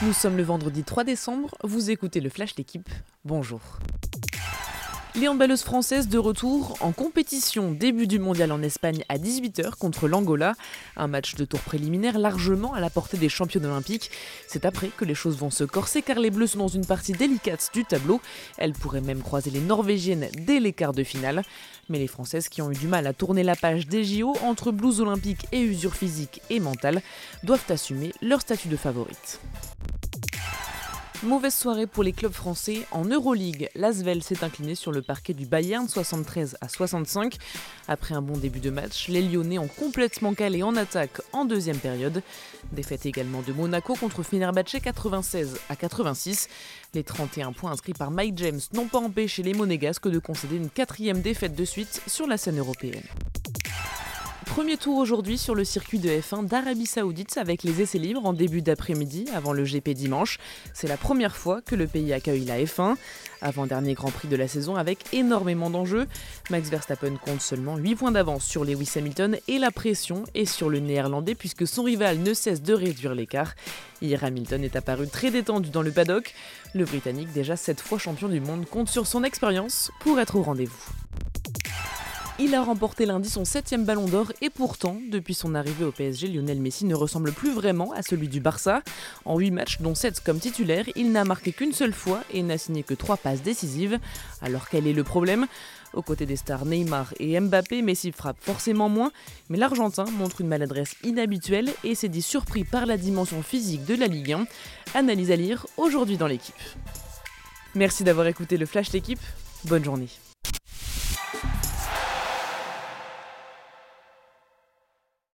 Nous sommes le vendredi 3 décembre, vous écoutez le Flash L'équipe, bonjour. Les handballeuses françaises de retour en compétition. Début du mondial en Espagne à 18h contre l'Angola. Un match de tour préliminaire largement à la portée des championnes olympiques. C'est après que les choses vont se corser car les Bleus sont dans une partie délicate du tableau. Elles pourraient même croiser les Norvégiennes dès les quarts de finale. Mais les Françaises qui ont eu du mal à tourner la page des JO entre blues olympiques et usure physique et mentale doivent assumer leur statut de favorite. Mauvaise soirée pour les clubs français en Euroleague. L'Asvel s'est incliné sur le parquet du Bayern 73 à 65. Après un bon début de match, les Lyonnais ont complètement calé en attaque en deuxième période. Défaite également de Monaco contre Fenerbahce 96 à 86. Les 31 points inscrits par Mike James n'ont pas empêché les Monégasques de concéder une quatrième défaite de suite sur la scène européenne. Premier tour aujourd'hui sur le circuit de F1 d'Arabie Saoudite avec les essais libres en début d'après-midi avant le GP dimanche. C'est la première fois que le pays accueille la F1. Avant-dernier Grand Prix de la saison avec énormément d'enjeux. Max Verstappen compte seulement 8 points d'avance sur Lewis Hamilton et la pression est sur le néerlandais puisque son rival ne cesse de réduire l'écart. Hier, Hamilton est apparu très détendu dans le paddock. Le Britannique, déjà 7 fois champion du monde, compte sur son expérience pour être au rendez-vous. Il a remporté lundi son septième ballon d'or et pourtant, depuis son arrivée au PSG, Lionel Messi ne ressemble plus vraiment à celui du Barça. En 8 matchs, dont 7 comme titulaire, il n'a marqué qu'une seule fois et n'a signé que 3 passes décisives. Alors quel est le problème? Aux côtés des stars Neymar et Mbappé, Messi frappe forcément moins, mais l'Argentin montre une maladresse inhabituelle et s'est dit surpris par la dimension physique de la Ligue 1. Analyse à lire aujourd'hui dans l'équipe. Merci d'avoir écouté le Flash l'équipe. Bonne journée.